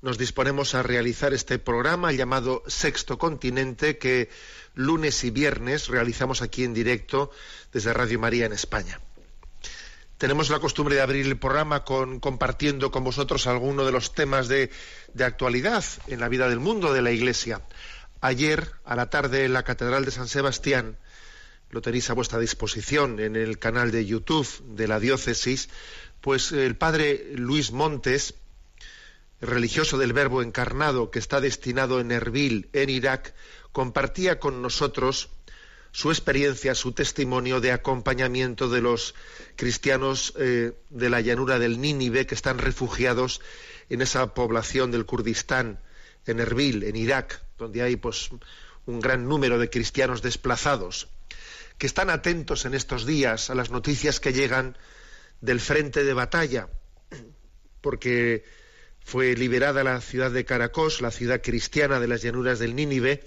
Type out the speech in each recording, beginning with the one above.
nos disponemos a realizar este programa llamado Sexto Continente que lunes y viernes realizamos aquí en directo desde Radio María en España. Tenemos la costumbre de abrir el programa con, compartiendo con vosotros algunos de los temas de, de actualidad en la vida del mundo de la Iglesia. Ayer, a la tarde, en la Catedral de San Sebastián, lo tenéis a vuestra disposición en el canal de YouTube de la diócesis, pues el padre Luis Montes, religioso del Verbo encarnado que está destinado en Erbil, en Irak, compartía con nosotros su experiencia, su testimonio de acompañamiento de los cristianos eh, de la llanura del Nínive que están refugiados en esa población del Kurdistán, en Erbil, en Irak, donde hay pues un gran número de cristianos desplazados, que están atentos en estos días a las noticias que llegan del frente de batalla, porque fue liberada la ciudad de Caracos, la ciudad cristiana de las llanuras del Nínive,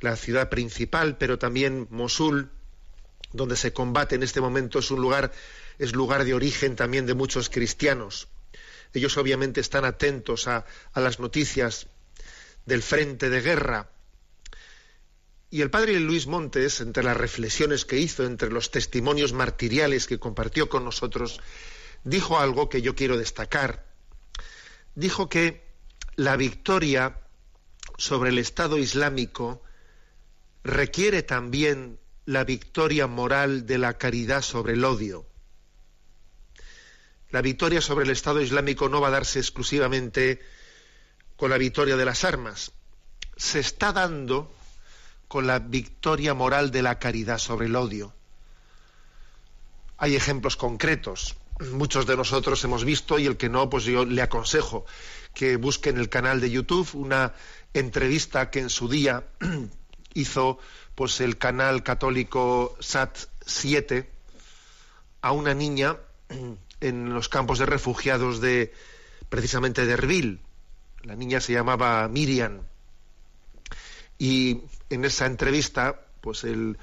la ciudad principal, pero también Mosul, donde se combate en este momento, es un lugar, es lugar de origen también de muchos cristianos. Ellos obviamente están atentos a, a las noticias del frente de guerra. Y el padre Luis Montes, entre las reflexiones que hizo, entre los testimonios martiriales que compartió con nosotros, dijo algo que yo quiero destacar. Dijo que la victoria sobre el Estado Islámico requiere también la victoria moral de la caridad sobre el odio. La victoria sobre el Estado Islámico no va a darse exclusivamente con la victoria de las armas. Se está dando con la victoria moral de la caridad sobre el odio. Hay ejemplos concretos. Muchos de nosotros hemos visto y el que no, pues yo le aconsejo que busque en el canal de YouTube una entrevista que en su día hizo pues el canal católico SAT 7 a una niña en los campos de refugiados de precisamente de Erbil. La niña se llamaba Miriam. Y en esa entrevista, pues el,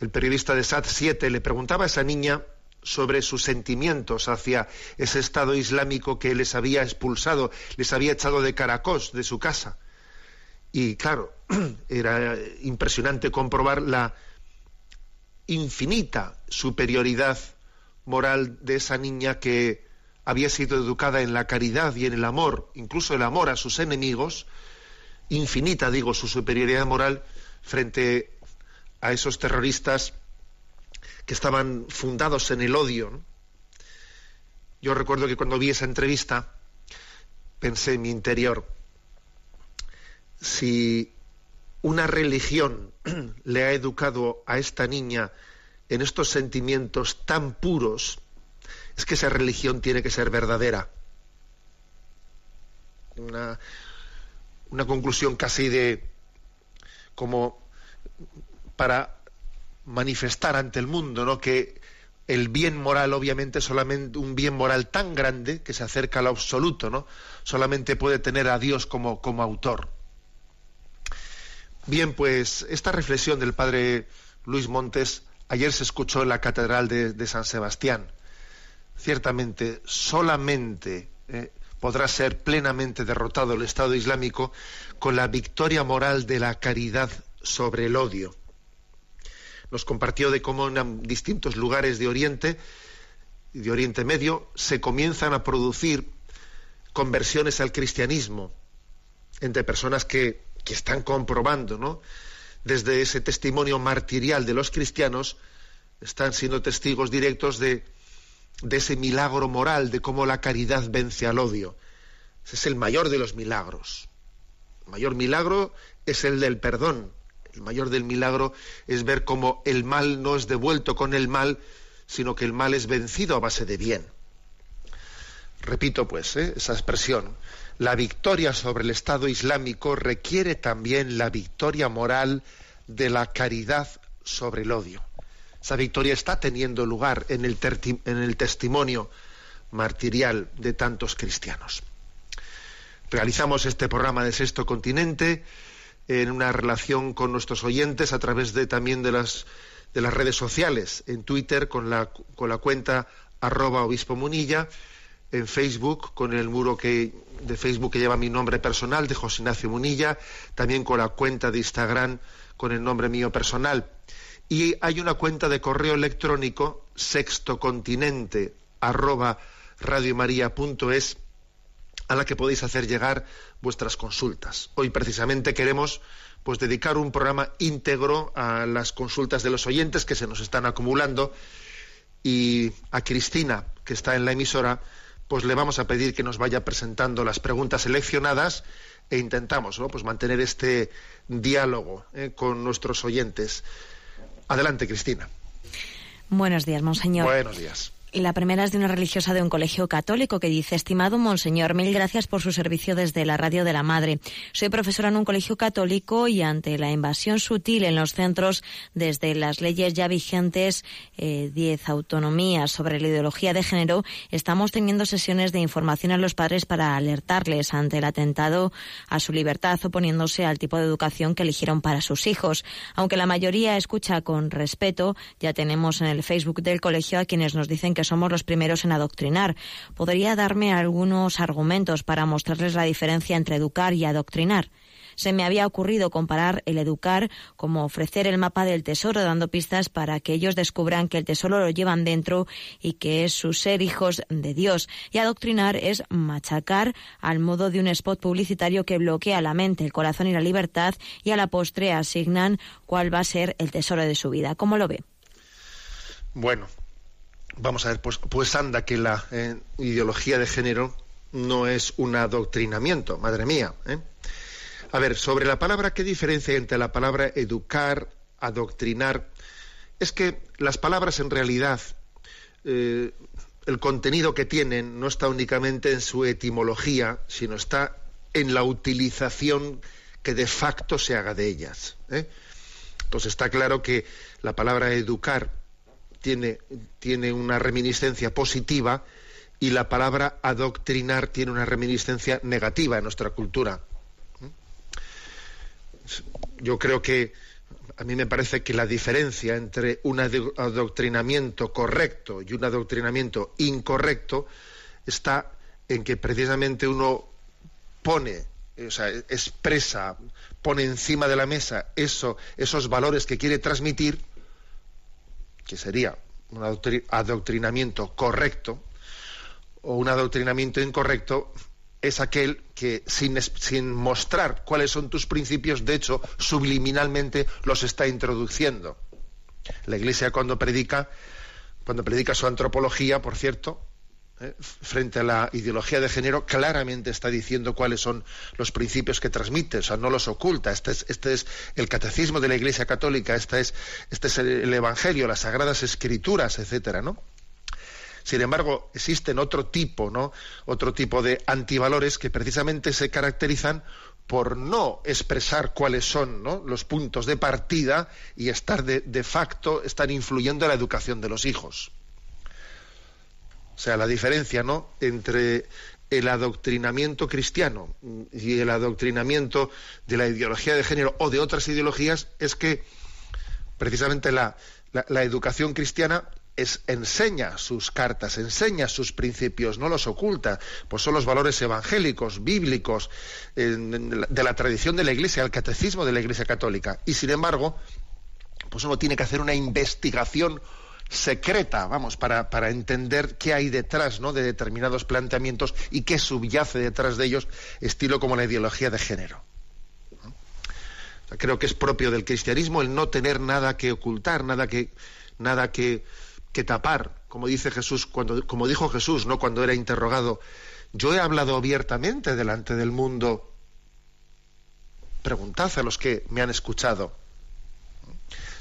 el periodista de SAT 7 le preguntaba a esa niña sobre sus sentimientos hacia ese Estado islámico que les había expulsado, les había echado de Caracos, de su casa. Y claro, era impresionante comprobar la infinita superioridad moral de esa niña que había sido educada en la caridad y en el amor, incluso el amor a sus enemigos, infinita, digo, su superioridad moral frente a esos terroristas que estaban fundados en el odio. Yo recuerdo que cuando vi esa entrevista pensé en mi interior, si una religión le ha educado a esta niña en estos sentimientos tan puros, es que esa religión tiene que ser verdadera. Una, una conclusión casi de como para manifestar ante el mundo, ¿no? Que el bien moral, obviamente, solamente un bien moral tan grande que se acerca al absoluto, ¿no? Solamente puede tener a Dios como, como autor. Bien, pues esta reflexión del padre Luis Montes ayer se escuchó en la Catedral de, San Sebastián. Ciertamente, solamente eh, podrá ser plenamente derrotado el Estado Islámico con la victoria moral de la caridad sobre el odio. Nos compartió de cómo en distintos lugares de Oriente de Oriente Medio se comienzan a producir conversiones al cristianismo entre personas que que están comprobando, ¿no? Desde ese testimonio martirial de los cristianos, están siendo testigos directos de, de ese milagro moral, de cómo la caridad vence al odio. Ese es el mayor de los milagros. El mayor milagro es el del perdón. El mayor del milagro es ver cómo el mal no es devuelto con el mal, sino que el mal es vencido a base de bien. Repito, pues, ¿eh? esa expresión. La victoria sobre el Estado Islámico requiere también la victoria moral de la caridad sobre el odio. Esa victoria está teniendo lugar en el, en el testimonio martirial de tantos cristianos. Realizamos este programa de Sexto Continente en una relación con nuestros oyentes a través de también de las de las redes sociales, en Twitter con la, con la cuenta arroba obispo munilla, en Facebook con el muro que, de Facebook que lleva mi nombre personal, de José Ignacio Munilla, también con la cuenta de Instagram con el nombre mío personal. Y hay una cuenta de correo electrónico sextocontinente arroba radiomaria.es a la que podéis hacer llegar vuestras consultas. Hoy precisamente queremos pues dedicar un programa íntegro a las consultas de los oyentes que se nos están acumulando y a Cristina, que está en la emisora, pues le vamos a pedir que nos vaya presentando las preguntas seleccionadas e intentamos pues mantener este diálogo eh, con nuestros oyentes. Adelante, Cristina. Buenos días, monseñor. Buenos días. La primera es de una religiosa de un colegio católico que dice, estimado Monseñor, mil gracias por su servicio desde la Radio de la Madre. Soy profesora en un colegio católico y ante la invasión sutil en los centros desde las leyes ya vigentes, eh, diez autonomías sobre la ideología de género, estamos teniendo sesiones de información a los padres para alertarles ante el atentado a su libertad oponiéndose al tipo de educación que eligieron para sus hijos. Aunque la mayoría escucha con respeto, ya tenemos en el Facebook del colegio a quienes nos dicen que somos los primeros en adoctrinar. ¿Podría darme algunos argumentos para mostrarles la diferencia entre educar y adoctrinar? se me había ocurrido comparar el educar como ofrecer el mapa del tesoro, dando pistas para que ellos descubran que el tesoro lo llevan dentro y que es su ser hijos de Dios. Y adoctrinar es machacar al modo de un spot publicitario que bloquea la mente, el corazón y la libertad y a la postre asignan cuál va a ser el tesoro de su vida. ¿Cómo lo ve? Bueno, vamos a ver, pues, pues anda que la eh, ideología de género no es un adoctrinamiento, madre mía. ¿eh? A ver, sobre la palabra, ¿qué diferencia entre la palabra educar, adoctrinar? Es que las palabras en realidad, eh, el contenido que tienen no está únicamente en su etimología, sino está en la utilización que de facto se haga de ellas. Entonces está claro que la palabra educar tiene, tiene una reminiscencia positiva y la palabra adoctrinar tiene una reminiscencia negativa en nuestra cultura. Yo creo que a mí me parece que la diferencia entre un adoctrinamiento correcto y un adoctrinamiento incorrecto está en que precisamente uno pone, o sea, expresa, pone encima de la mesa eso, esos valores que quiere transmitir que sería un adoctrinamiento correcto, o un adoctrinamiento incorrecto es aquel que sin, sin, mostrar cuáles son tus principios, de hecho, subliminalmente los está introduciendo. La Iglesia cuando predica, cuando predica su antropología, por cierto, ¿eh? frente a la ideología de género, claramente está diciendo cuáles son los principios que transmite, o sea, no los oculta. Este es, este es el catecismo de la Iglesia Católica, este es, este es el, Evangelio, las Sagradas Escrituras, etcétera, ¿no? Sin embargo, existen otro tipo, ¿no? Otro tipo de antivalores que precisamente se caracterizan por no expresar cuáles son los puntos de partida y estar de, de facto, estar influyendo en la educación de los hijos. O sea, la diferencia ¿no? entre el adoctrinamiento cristiano y el adoctrinamiento de la ideología de género o de otras ideologías es que precisamente la, educación cristiana enseña sus cartas, enseña sus principios, no los oculta, pues son los valores evangélicos, bíblicos, de la tradición de la Iglesia, el catecismo de la Iglesia católica. Y sin embargo, pues uno tiene que hacer una investigación secreta, vamos, para, para entender qué hay detrás ¿no? de determinados planteamientos y qué subyace detrás de ellos, estilo como la ideología de género. creo que es propio del cristianismo el no tener nada que ocultar, nada que, nada que, que tapar, como dice Jesús, cuando, como dijo Jesús, ¿no? cuando era interrogado, yo he hablado abiertamente delante del mundo. Preguntad a los que me han escuchado.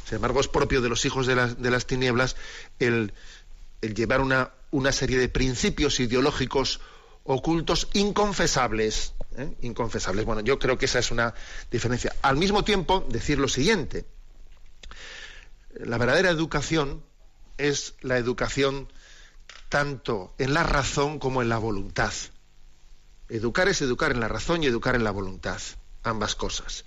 Sin embargo, es propio de los hijos de las, tinieblas el, llevar una, una serie de principios ideológicos ocultos inconfesables. ¿eh? Inconfesables. Bueno, yo creo que esa es una diferencia. Al mismo tiempo, decir lo siguiente. La verdadera educación es la educación tanto en la razón como en la voluntad. Educar es educar en la razón y educar en la voluntad, ambas cosas.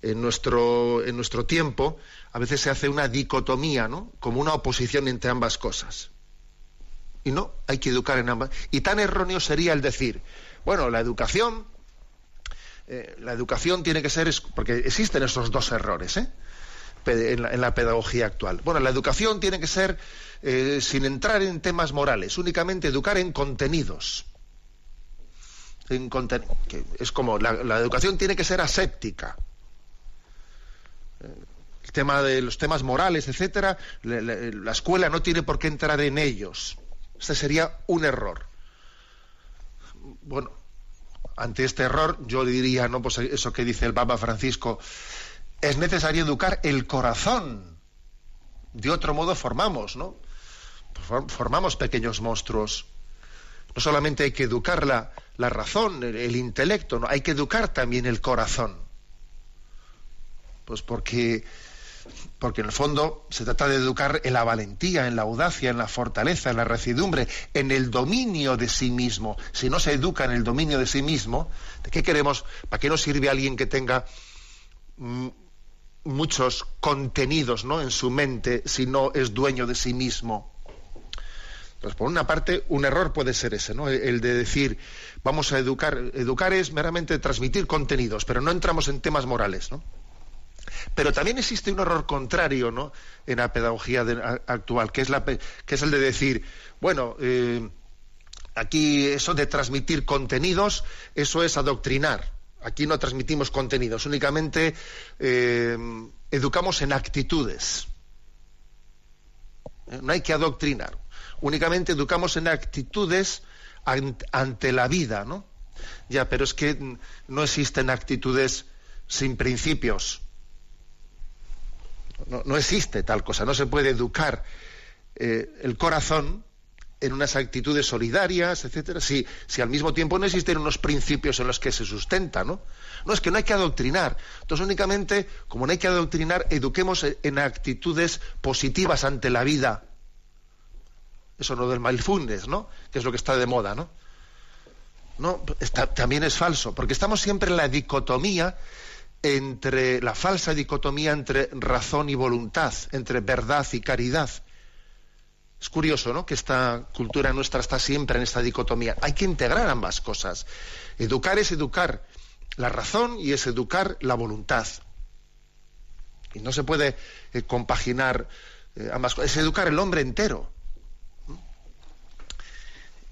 En nuestro, en nuestro tiempo a veces se hace una dicotomía, ¿no? Como una oposición entre ambas cosas. Y no, hay que educar en ambas. Y tan erróneo sería el decir, bueno, la educación, eh, la educación tiene que ser, porque existen esos dos errores, ¿eh? En la, pedagogía actual. Bueno, la educación tiene que ser eh, sin entrar en temas morales, únicamente educar en contenidos. En es como la, educación tiene que ser aséptica. El tema de los temas morales, etcétera, la escuela no tiene por qué entrar en ellos. Este sería un error. Bueno, ante este error yo diría, no, pues eso que dice el Papa Francisco, es necesario educar el corazón. De otro modo formamos, ¿no? Formamos pequeños monstruos. No solamente hay que educar la, razón, el, el intelecto, ¿no? hay que educar también el corazón. Pues porque porque en el fondo se trata de educar en la valentía, en la audacia, en la fortaleza, en la recidumbre, en el dominio de sí mismo. Si no se educa en el dominio de sí mismo, ¿de qué queremos? ¿Para qué nos sirve alguien que tenga mm, muchos contenidos ¿no? en su mente si no es dueño de sí mismo? Pues por una parte, un error puede ser ese, ¿no? El de decir, vamos a educar. Educar es meramente transmitir contenidos, pero no entramos en temas morales, ¿no? Pero también existe un error contrario ¿no? en la pedagogía actual, que es, la, el de decir, bueno, eh, aquí eso de transmitir contenidos, eso es adoctrinar. Aquí no transmitimos contenidos, únicamente eh, educamos en actitudes. Eh, no hay que adoctrinar, únicamente educamos en actitudes ante la vida, ¿no? Ya, pero es que no existen actitudes sin principios no, existe tal cosa, no se puede educar eh, el corazón en unas actitudes solidarias, etcétera, si, si al mismo tiempo no existen unos principios en los que se sustenta, ¿no? No, es que no hay que adoctrinar. Entonces, únicamente, como no hay que adoctrinar, eduquemos en actitudes positivas ante la vida. Eso no del mindfulness, ¿no? Que es lo que está de moda, ¿no? No, también es falso, porque estamos siempre en la dicotomía entre la falsa dicotomía entre razón y voluntad, entre verdad y caridad. Es curioso, ¿no? Que esta cultura nuestra está siempre en esta dicotomía. Hay que integrar ambas cosas. Educar es educar la razón y es educar la voluntad. Y no se puede eh, compaginar eh, ambas cosas. Es educar el hombre entero.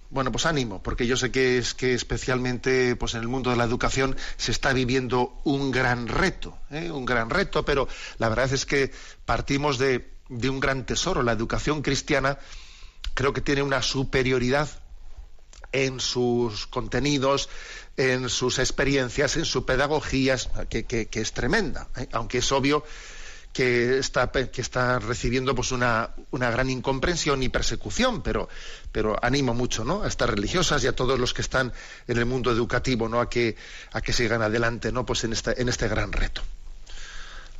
Bueno, pues ánimo, porque yo sé que es que especialmente pues en el mundo de la educación se está viviendo un gran reto, ¿eh? un gran reto, pero la verdad es que partimos de, de un gran tesoro. La educación cristiana creo que tiene una superioridad en sus contenidos, en sus experiencias, en su pedagogía, que, que, es tremenda, ¿eh? aunque es obvio que está, que está recibiendo pues una, una, gran incomprensión y persecución, pero, pero animo mucho ¿no? a estas religiosas y a todos los que están en el mundo educativo ¿no? a, que, a que sigan adelante ¿no? pues en, este, en este gran reto.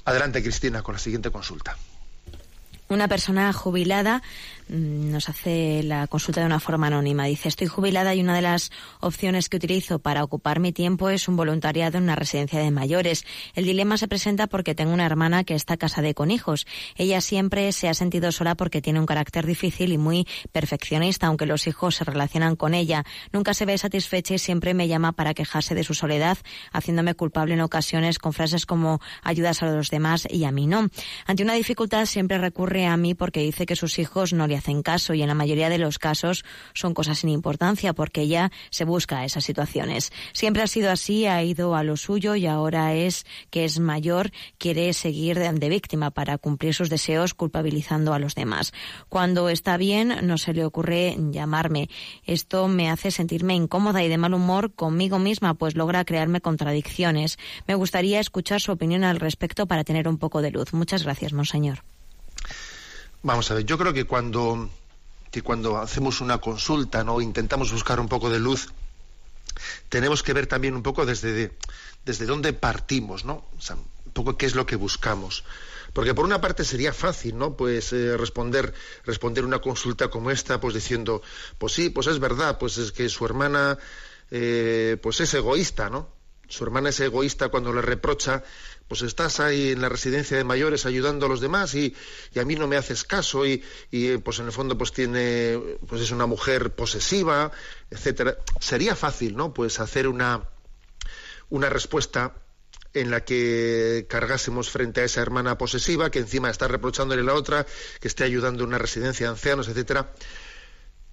Adelante, Cristina, con la siguiente consulta. Una persona jubilada nos hace la consulta de una forma anónima. Dice, estoy jubilada y una de las opciones que utilizo para ocupar mi tiempo es un voluntariado en una residencia de mayores. El dilema se presenta porque tengo una hermana que está casada con hijos. Ella siempre se ha sentido sola porque tiene un carácter difícil y muy perfeccionista, aunque los hijos se relacionan con ella. Nunca se ve satisfecha y siempre me llama para quejarse de su soledad, haciéndome culpable en ocasiones con frases como ayudas a los demás y a mí no. Ante una dificultad siempre recurre a mí porque dice que sus hijos no le hacen caso y en la mayoría de los casos son cosas sin importancia porque ella se busca esas situaciones. Siempre ha sido así, ha ido a lo suyo y ahora es que es mayor, quiere seguir de víctima para cumplir sus deseos culpabilizando a los demás. Cuando está bien no se le ocurre llamarme. Esto me hace sentirme incómoda y de mal humor conmigo misma, pues logra crearme contradicciones. Me gustaría escuchar su opinión al respecto para tener un poco de luz. Muchas gracias, monseñor. Vamos a ver, yo creo que cuando, que cuando hacemos una consulta, ¿no? intentamos buscar un poco de luz, tenemos que ver también un poco desde, desde dónde partimos, ¿no? un poco qué es lo que buscamos. Porque por una parte sería fácil, ¿no? Pues eh, responder, responder una consulta como esta, pues diciendo, pues sí, pues es verdad, pues es que su hermana, eh, pues es egoísta, ¿no? Su hermana es egoísta cuando le reprocha, pues estás ahí en la residencia de mayores ayudando a los demás y, a mí no me haces caso y, y, pues en el fondo pues tiene, pues es una mujer posesiva, etcétera. Sería fácil, ¿no? Pues hacer una, una respuesta en la que cargásemos frente a esa hermana posesiva, que encima está reprochándole a la otra, que esté ayudando en una residencia de ancianos, etcétera.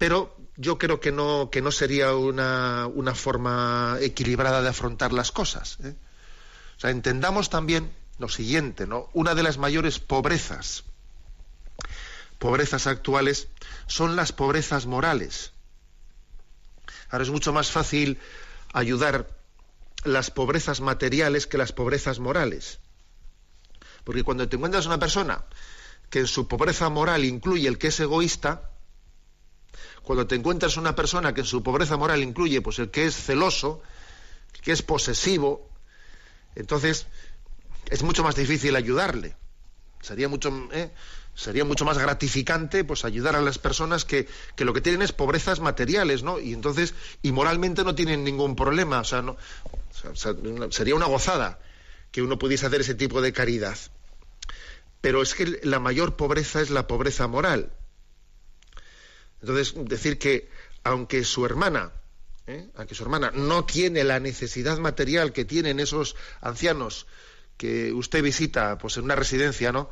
Pero yo creo que no, que no sería una, una forma equilibrada de afrontar las cosas. ¿eh? O sea, entendamos también lo siguiente, ¿no? Una de las mayores pobrezas, pobrezas actuales, son las pobrezas morales. Ahora es mucho más fácil ayudar las pobrezas materiales que las pobrezas morales. Porque cuando te encuentras una persona que en su pobreza moral incluye el que es egoísta, cuando te encuentras una persona que en su pobreza moral incluye pues el que es celoso, el que es posesivo, entonces es mucho más difícil ayudarle. Sería mucho, ¿eh? sería mucho más gratificante pues ayudar a las personas que, que, lo que tienen es pobrezas materiales, ¿no? Y entonces, y moralmente no tienen ningún problema. O sea, no, sería una gozada que uno pudiese hacer ese tipo de caridad. Pero es que la mayor pobreza es la pobreza moral. Entonces, decir que aunque su hermana, ¿eh? aunque su hermana no tiene la necesidad material que tienen esos ancianos que usted visita pues en una residencia, ¿no?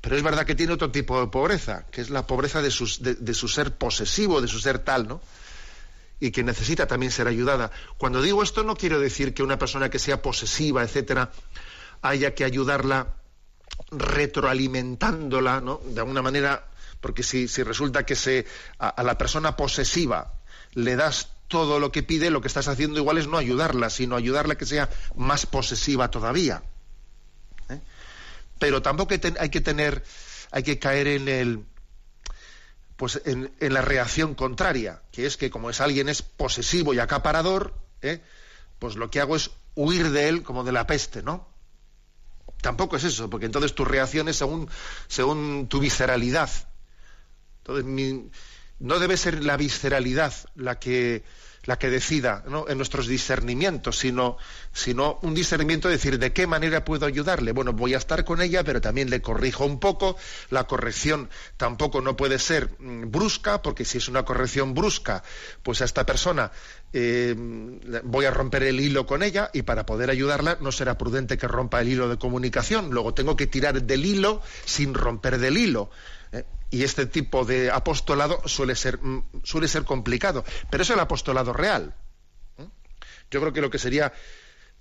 Pero es verdad que tiene otro tipo de pobreza, que es la pobreza de, de su ser posesivo, de su ser tal, ¿no? y que necesita también ser ayudada. Cuando digo esto no quiero decir que una persona que sea posesiva, etcétera, haya que ayudarla retroalimentándola, ¿no? De alguna manera, porque si, resulta que se a, la persona posesiva le das todo lo que pide, lo que estás haciendo igual es no ayudarla, sino ayudarla a que sea más posesiva todavía. ¿eh? Pero tampoco hay que tener, hay que caer en el pues en, la reacción contraria, que es que como es alguien es posesivo y acaparador, ¿eh? pues lo que hago es huir de él como de la peste, ¿no? Tampoco es eso, porque entonces tu reacción es según, según tu visceralidad. Entonces, no debe ser la visceralidad la que la que decida en nuestros discernimientos, sino, sino un discernimiento de decir de qué manera puedo ayudarle. Bueno, voy a estar con ella, pero también le corrijo un poco. La corrección tampoco no puede ser mm, brusca, porque si es una corrección brusca, pues a esta persona eh, voy a romper el hilo con ella y para poder ayudarla no será prudente que rompa el hilo de comunicación. Luego tengo que tirar del hilo sin romper del hilo. Y este tipo de apostolado suele ser, mm, suele ser complicado, pero es el apostolado real. ¿eh? Yo creo que lo que sería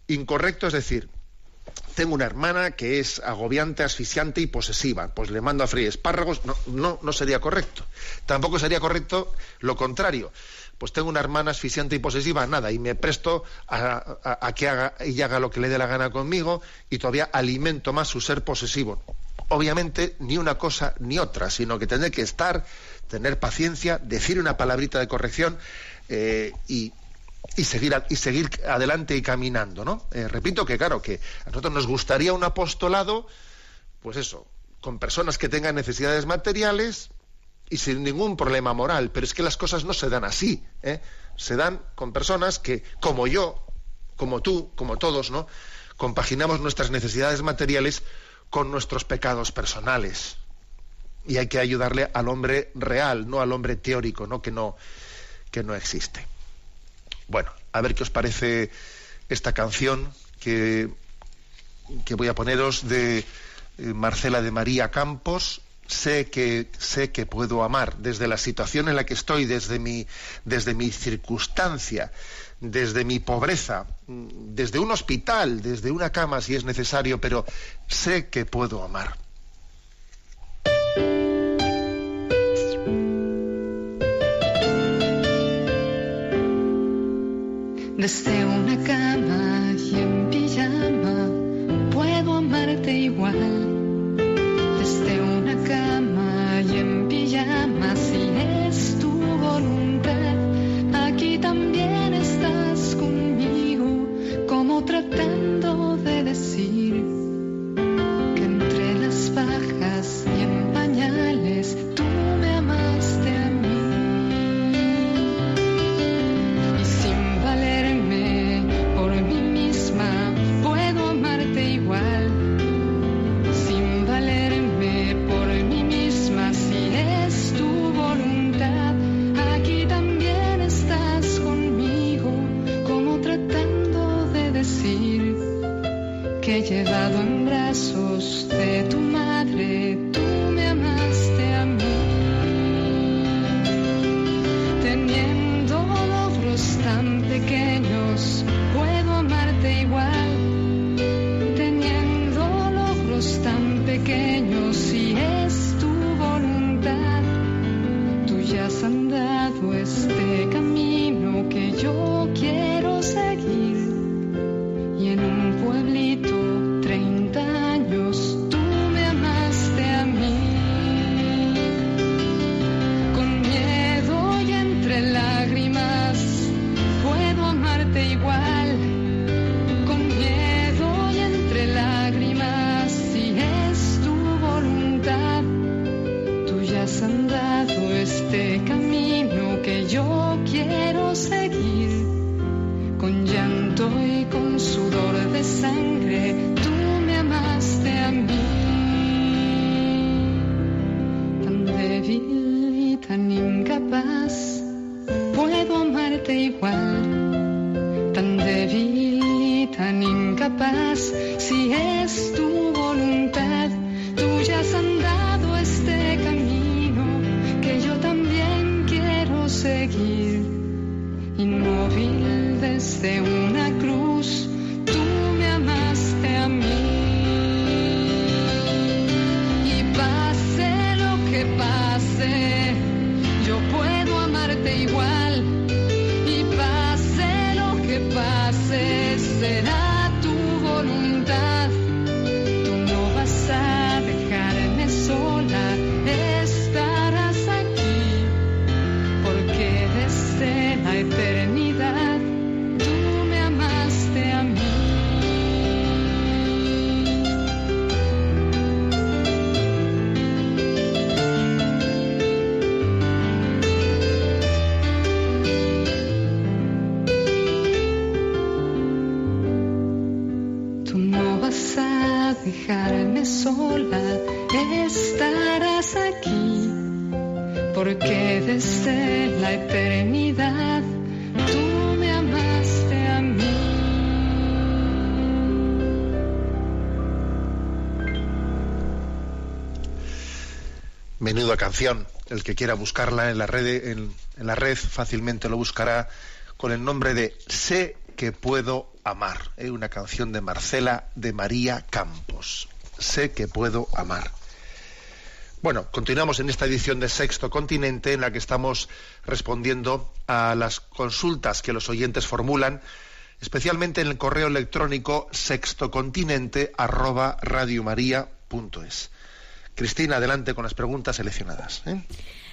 incorrecto es decir, tengo una hermana que es agobiante, asfixiante y posesiva, pues le mando a freír espárragos, no, no, no sería correcto. Tampoco sería correcto lo contrario. Pues tengo una hermana asfixiante y posesiva, nada, y me presto a, a que haga, ella haga lo que le dé la gana conmigo y todavía alimento más su ser posesivo obviamente ni una cosa ni otra, sino que tener que estar, tener paciencia, decir una palabrita de corrección eh, y, seguir, y seguir adelante y caminando, ¿no? Eh, repito que, claro, que a nosotros nos gustaría un apostolado, pues eso, con personas que tengan necesidades materiales y sin ningún problema moral, pero es que las cosas no se dan así, ¿eh? se dan con personas que, como yo, como tú, como todos, ¿no? Compaginamos nuestras necesidades materiales con nuestros pecados personales. Y hay que ayudarle al hombre real, no al hombre teórico, ¿no? Que no, que no existe. Bueno, a ver qué os parece esta canción que, que voy a poneros de eh, Marcela de María Campos sé que sé que puedo amar desde la situación en la que estoy, desde mi desde mi circunstancia, desde mi pobreza, desde un hospital, desde una cama si es necesario, pero sé que puedo amar. Desde una cama y en pijama sangre, Menuda canción. El que quiera buscarla en la red, en, la red fácilmente lo buscará con el nombre de Sé que puedo amar. Es una canción de Marcela de María Campos. Sé que puedo amar. Bueno, continuamos en esta edición de Sexto Continente en la que estamos respondiendo a las consultas que los oyentes formulan, especialmente en el correo electrónico sextocontinente@radiomaria.es. Cristina, adelante con las preguntas seleccionadas. ¿eh?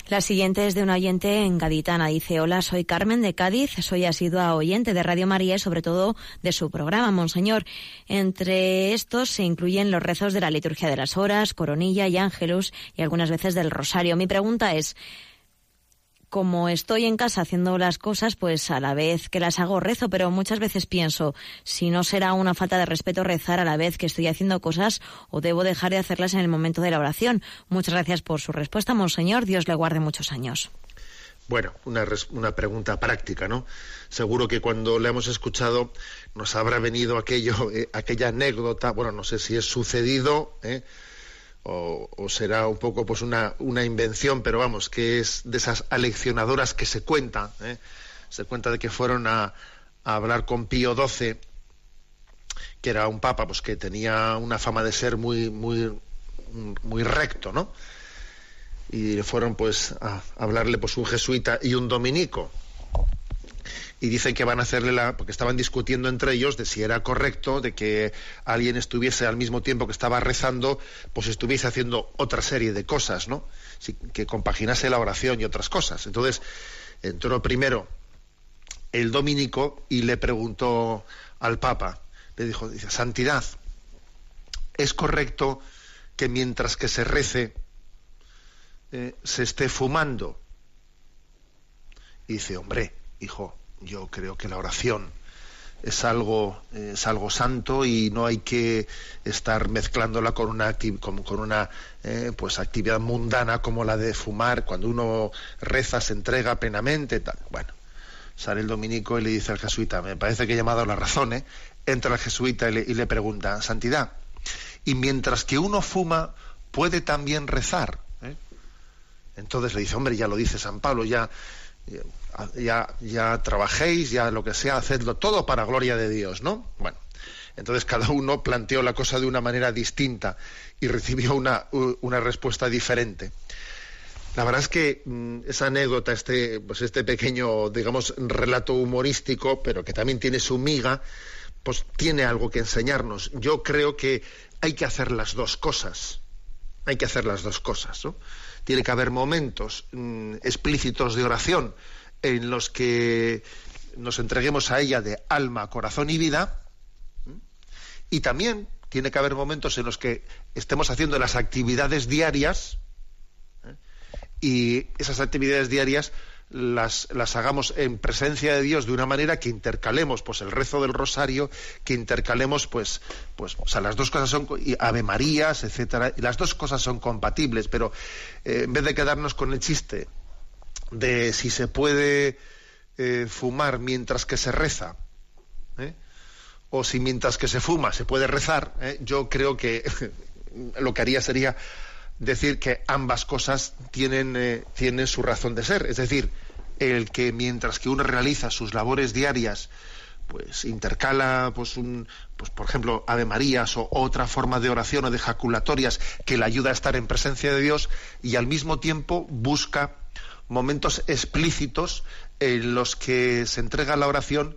La siguiente es de un oyente en Gaditana. Dice, hola, soy Carmen de Cádiz, soy asidua oyente de Radio María y sobre todo de su programa, Monseñor. Entre estos se incluyen los rezos de la liturgia de las horas, coronilla y ángelus y algunas veces del rosario. Mi pregunta es, como estoy en casa haciendo las cosas, pues a la vez que las hago rezo, pero muchas veces pienso si no será una falta de respeto rezar a la vez que estoy haciendo cosas o debo dejar de hacerlas en el momento de la oración. Muchas gracias por su respuesta, Monseñor. Dios le guarde muchos años. Bueno, una, una, pregunta práctica, ¿no? Seguro que cuando le hemos escuchado nos habrá venido aquello, eh, aquella anécdota, bueno, no sé si es sucedido, ¿eh? O, será un poco pues una, una invención, pero vamos, que es de esas aleccionadoras que se cuenta, ¿eh? se cuenta de que fueron a, a hablar con Pío XII, que era un papa pues que tenía una fama de ser muy, muy, muy recto, ¿no? Y fueron pues a hablarle pues un jesuita y un dominico y dicen que van a hacerle la porque estaban discutiendo entre ellos de si era correcto de que alguien estuviese al mismo tiempo que estaba rezando pues estuviese haciendo otra serie de cosas no que compaginase la oración y otras cosas. Entonces entró primero el dominico y le preguntó al papa le dijo dice santidad es correcto que mientras que se rece eh, se esté fumando y dice hombre hijo yo creo que la oración es algo, es algo santo y no hay que estar mezclándola con una, con, con una eh, pues actividad mundana como la de fumar. Cuando uno reza, se entrega plenamente. Bueno, sale el dominico y le dice al jesuita, me parece que he llamado a la razón, ¿eh? entra el jesuita y le, y le pregunta, Santidad, y mientras que uno fuma, puede también rezar. ¿eh? Entonces le dice, hombre, ya lo dice San Pablo, ya ya, ya trabajéis, ya lo que sea, hacedlo todo para gloria de Dios, ¿no? Bueno, entonces cada uno planteó la cosa de una manera distinta y recibió una, una respuesta diferente. La verdad es que mm, esa anécdota, este, pues este pequeño, digamos, relato humorístico, pero que también tiene su miga, pues tiene algo que enseñarnos. Yo creo que hay que hacer las dos cosas. Hay que hacer las dos cosas, ¿no? Tiene que haber momentos mm, explícitos de oración en los que nos entreguemos a ella de alma, corazón y vida. Y también tiene que haber momentos en los que estemos haciendo las actividades diarias ¿eh? y esas actividades diarias las, las, hagamos en presencia de Dios de una manera que intercalemos pues el rezo del rosario, que intercalemos pues, pues o sea, las dos cosas son Ave Marías, etcétera, las dos cosas son compatibles, pero eh, en vez de quedarnos con el chiste de si se puede eh, fumar mientras que se reza, ¿eh? o si mientras que se fuma se puede rezar, yo creo que lo que haría sería decir que ambas cosas tienen, tienen su razón de ser. Es decir, el que mientras que uno realiza sus labores diarias, pues intercala, pues, un, pues por ejemplo, Ave Marías o otra forma de oración o de jaculatorias que le ayuda a estar en presencia de Dios y al mismo tiempo busca momentos explícitos en los que se entrega la oración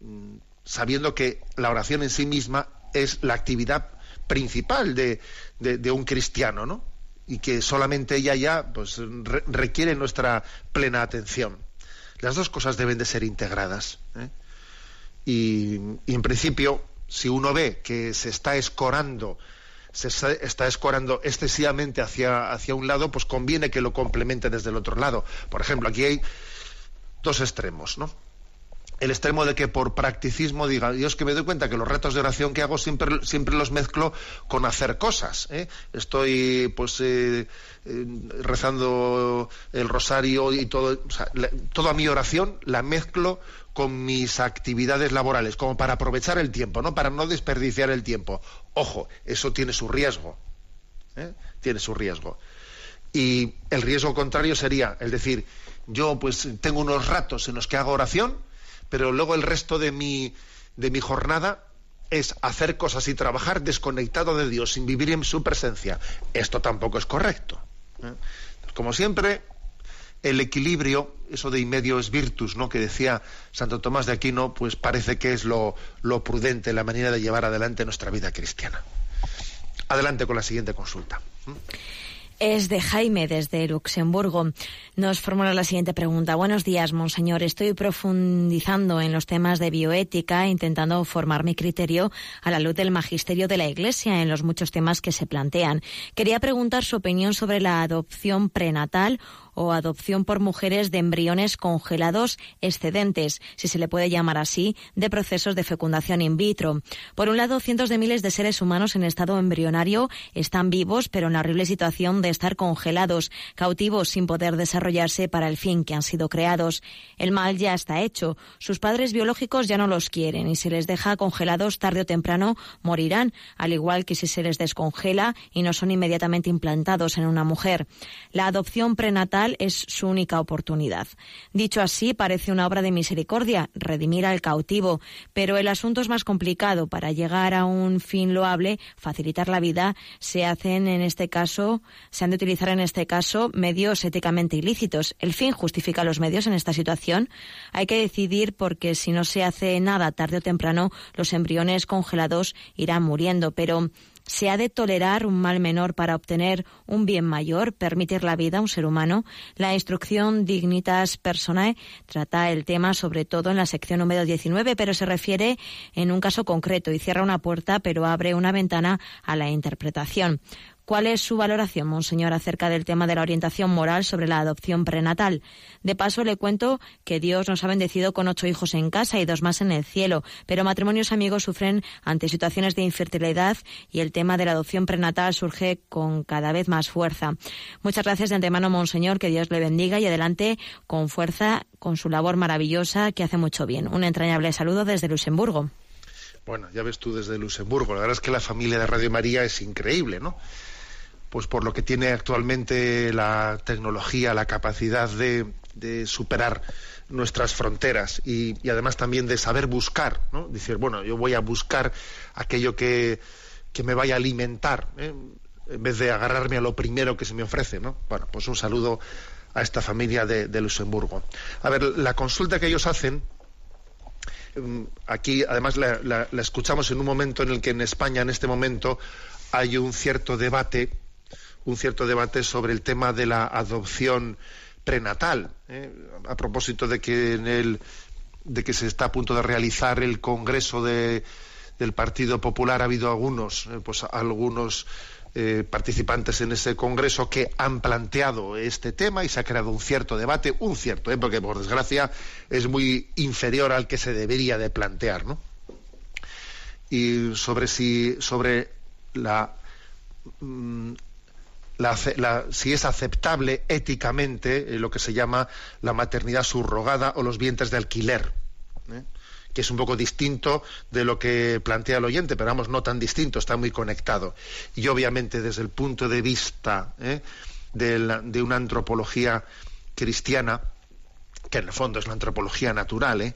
mm, sabiendo que la oración en sí misma es la actividad principal de, de un cristiano, ¿no? Y que solamente ella ya pues, requiere nuestra plena atención. Las dos cosas deben de ser integradas. ¿eh? Y, en principio, si uno ve que se está escorando, se está, escorando excesivamente hacia, hacia un lado, pues conviene que lo complemente desde el otro lado. Por ejemplo, aquí hay dos extremos, ¿no? El extremo de que por practicismo diga, Dios que me doy cuenta que los retos de oración que hago siempre, siempre los mezclo con hacer cosas. ¿eh? Estoy pues eh, eh, rezando el rosario y todo, toda mi oración la mezclo con mis actividades laborales, como para aprovechar el tiempo, ¿no? Para no desperdiciar el tiempo. Ojo, eso tiene su riesgo. Tiene su riesgo. Y el riesgo contrario sería el decir, yo pues tengo unos ratos en los que hago oración, pero luego el resto de mi, de mi jornada es hacer cosas y trabajar desconectado de Dios, sin vivir en su presencia. Esto tampoco es correcto. ¿eh? Como siempre, el equilibrio, eso de y medio es virtus, ¿no? Que decía Santo Tomás de Aquino, pues parece que es lo, lo prudente, la manera de llevar adelante nuestra vida cristiana. Adelante con la siguiente consulta. ¿eh? Es de Jaime desde Luxemburgo. Nos formula la siguiente pregunta. Buenos días, monseñor. Estoy profundizando en los temas de bioética, intentando formar mi criterio a la luz del magisterio de la Iglesia en los muchos temas que se plantean. Quería preguntar su opinión sobre la adopción prenatal o adopción por mujeres de embriones congelados excedentes, si se le puede llamar así, de procesos de fecundación in vitro. Por un lado, cientos de miles de seres humanos en estado embrionario están vivos, pero en la horrible situación de estar congelados, cautivos sin poder desarrollarse para el fin que han sido creados. El mal ya está hecho. Sus padres biológicos ya no los quieren y si les deja congelados tarde o temprano morirán, al igual que si se les descongela y no son inmediatamente implantados en una mujer. La adopción prenatal es su única oportunidad. Dicho así, parece una obra de misericordia, redimir al cautivo, pero el asunto es más complicado. Para llegar a un fin loable, facilitar la vida, se hacen en este caso, se han de utilizar en este caso medios éticamente ilícitos. El fin justifica los medios en esta situación. Hay que decidir porque si no se hace nada tarde o temprano, los embriones congelados irán muriendo, pero ¿Se ha de tolerar un mal menor para obtener un bien mayor, permitir la vida a un ser humano? La instrucción Dignitas Personae trata el tema sobre todo en la sección número 19, pero se refiere en un caso concreto y cierra una puerta, pero abre una ventana a la interpretación. ¿Cuál es su valoración, monseñor, acerca del tema de la orientación moral sobre la adopción prenatal? De paso, le cuento que Dios nos ha bendecido con ocho hijos en casa y dos más en el cielo, pero matrimonios amigos sufren ante situaciones de infertilidad y el tema de la adopción prenatal surge con cada vez más fuerza. Muchas gracias de antemano, monseñor, que Dios le bendiga y adelante con fuerza con su labor maravillosa que hace mucho bien. Un entrañable saludo desde Luxemburgo. Bueno, ya ves tú desde Luxemburgo. La verdad es que la familia de Radio María es increíble, ¿no? Pues por lo que tiene actualmente la tecnología, la capacidad de, superar nuestras fronteras y, además también de saber buscar, ¿no? Decir, bueno, yo voy a buscar aquello que, me vaya a alimentar, ¿eh? en vez de agarrarme a lo primero que se me ofrece, ¿no? Bueno, pues un saludo a esta familia de, Luxemburgo. A ver, la consulta que ellos hacen, mm, aquí además la escuchamos en un momento en el que en España, en este momento, hay un cierto debate un cierto debate sobre el tema de la adopción prenatal, ¿eh? a propósito de que en el, de que se está a punto de realizar el Congreso de, del Partido Popular ha habido algunos, eh, pues algunos eh, participantes en ese Congreso que han planteado este tema y se ha creado un cierto debate, un cierto, porque por desgracia es muy inferior al que se debería de plantear, ¿no? Y sobre si sobre la mm, si es aceptable éticamente eh, lo que se llama la maternidad subrogada o los vientres de alquiler. ¿eh? que es un poco distinto de lo que plantea el oyente, pero vamos, no tan distinto, está muy conectado. Y obviamente desde el punto de vista ¿eh? de, una antropología cristiana, que en el fondo es la antropología natural, ¿eh?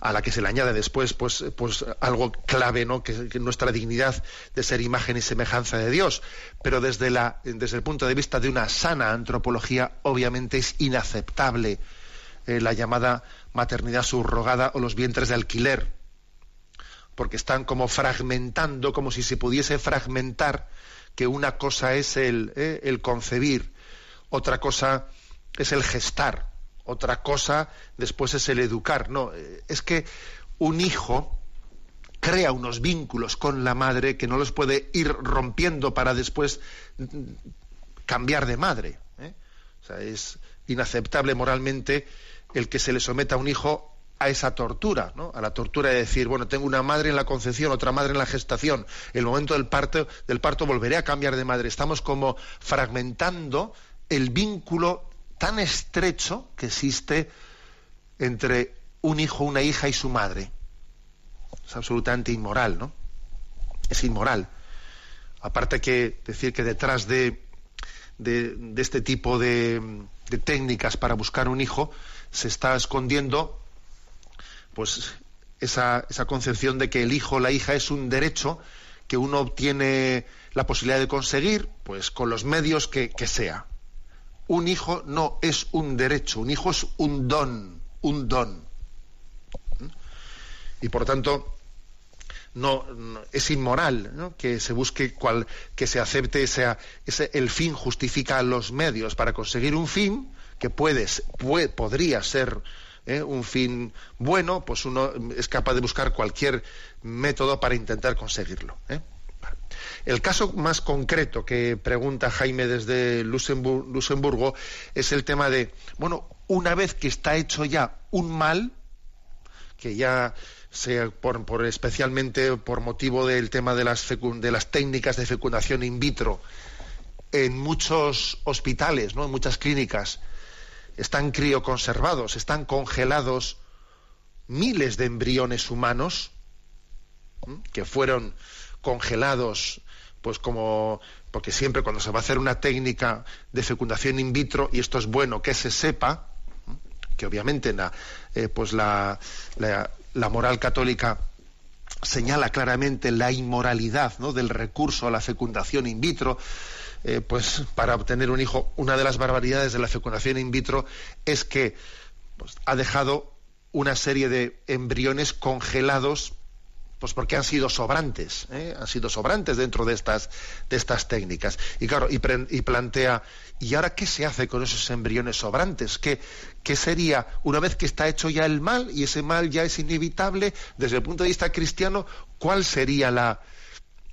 A la que se le añade después pues, pues algo clave, ¿no? Que, que, nuestra dignidad de ser imagen y semejanza de Dios. Pero desde, la, desde el punto de vista de una sana antropología, obviamente es inaceptable eh, la llamada maternidad subrogada o los vientres de alquiler, porque están como fragmentando, como si se pudiese fragmentar que una cosa es el, eh, el concebir, otra cosa es el gestar otra cosa después es el educar. No, eh, es que un hijo crea unos vínculos con la madre que no los puede ir rompiendo para después mm, cambiar de madre. ¿eh? O sea, es inaceptable moralmente el que se le someta a un hijo a esa tortura, ¿no? A la tortura de decir, bueno, tengo una madre en la concepción, otra madre en la gestación. El momento del parto, del parto volveré a cambiar de madre. Estamos como fragmentando el vínculo tan estrecho que existe entre un hijo, una hija y su madre. Es absolutamente inmoral, ¿no? Es inmoral. Aparte que decir que detrás de, este tipo de, técnicas para buscar un hijo se está escondiendo pues esa, esa concepción de que el hijo o la hija es un derecho que uno obtiene la posibilidad de conseguir pues con los medios que sea un hijo no es un derecho, un hijo es un don, un don. Y por tanto, no, es inmoral que se busque cual, que se acepte ese, ese, el fin justifica los medios para conseguir un fin que puede, podría ser ¿eh? un fin bueno, pues uno es capaz de buscar cualquier método para intentar conseguirlo. ¿eh? El caso más concreto que pregunta Jaime desde Luxemburgo es el tema de, bueno, una vez que está hecho ya un mal, que ya sea por, especialmente por motivo del tema de las, de las técnicas de fecundación in vitro, en muchos hospitales, ¿no? en muchas clínicas, están crioconservados, están congelados miles de embriones humanos que fueron congelados, pues como porque siempre cuando se va a hacer una técnica de fecundación in vitro y esto es bueno que se sepa que obviamente la, eh, pues la, la, moral católica señala claramente la inmoralidad ¿no? del recurso a la fecundación in vitro eh, pues para obtener un hijo una de las barbaridades de la fecundación in vitro es que pues, ha dejado una serie de embriones congelados pues porque han sido sobrantes, ¿eh? han sido sobrantes dentro de estas, de estas técnicas. Y claro, y, plantea, ¿y ahora qué se hace con esos embriones sobrantes? ¿Qué, ¿Qué, sería, una vez que está hecho ya el mal y ese mal ya es inevitable, desde el punto de vista cristiano, cuál sería la,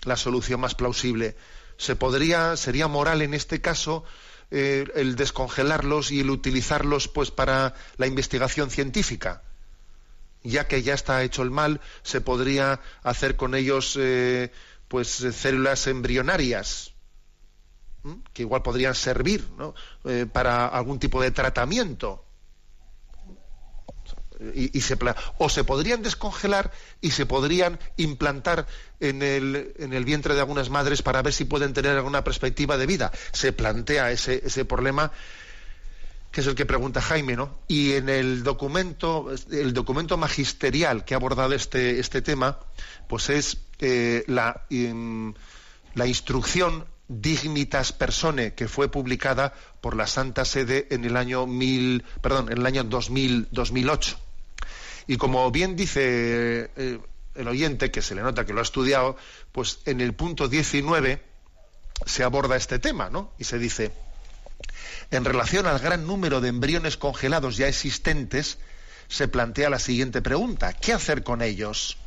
la solución más plausible? ¿Se podría, sería moral en este caso eh, el descongelarlos y el utilizarlos pues para la investigación científica? Ya que ya está hecho el mal, se podría hacer con ellos eh, pues células embrionarias que igual podrían servir eh, para algún tipo de tratamiento. Y, se, o se podrían descongelar y se podrían implantar en el, en el, vientre de algunas madres para ver si pueden tener alguna perspectiva de vida. Se plantea ese, ese problema que es el que pregunta Jaime, ¿no? Y en el documento, el documento magisterial que ha abordado este, este tema, pues es eh, la, la instrucción Dignitas Persone, que fue publicada por la Santa Sede en el año mil, perdón, en el año 2000, 2008. Y como bien dice eh, el oyente, que se le nota que lo ha estudiado, pues en el punto 19 se aborda este tema, ¿no? Y se dice, en relación al gran número de embriones congelados ya existentes, se plantea la siguiente pregunta. ¿Qué hacer con ellos?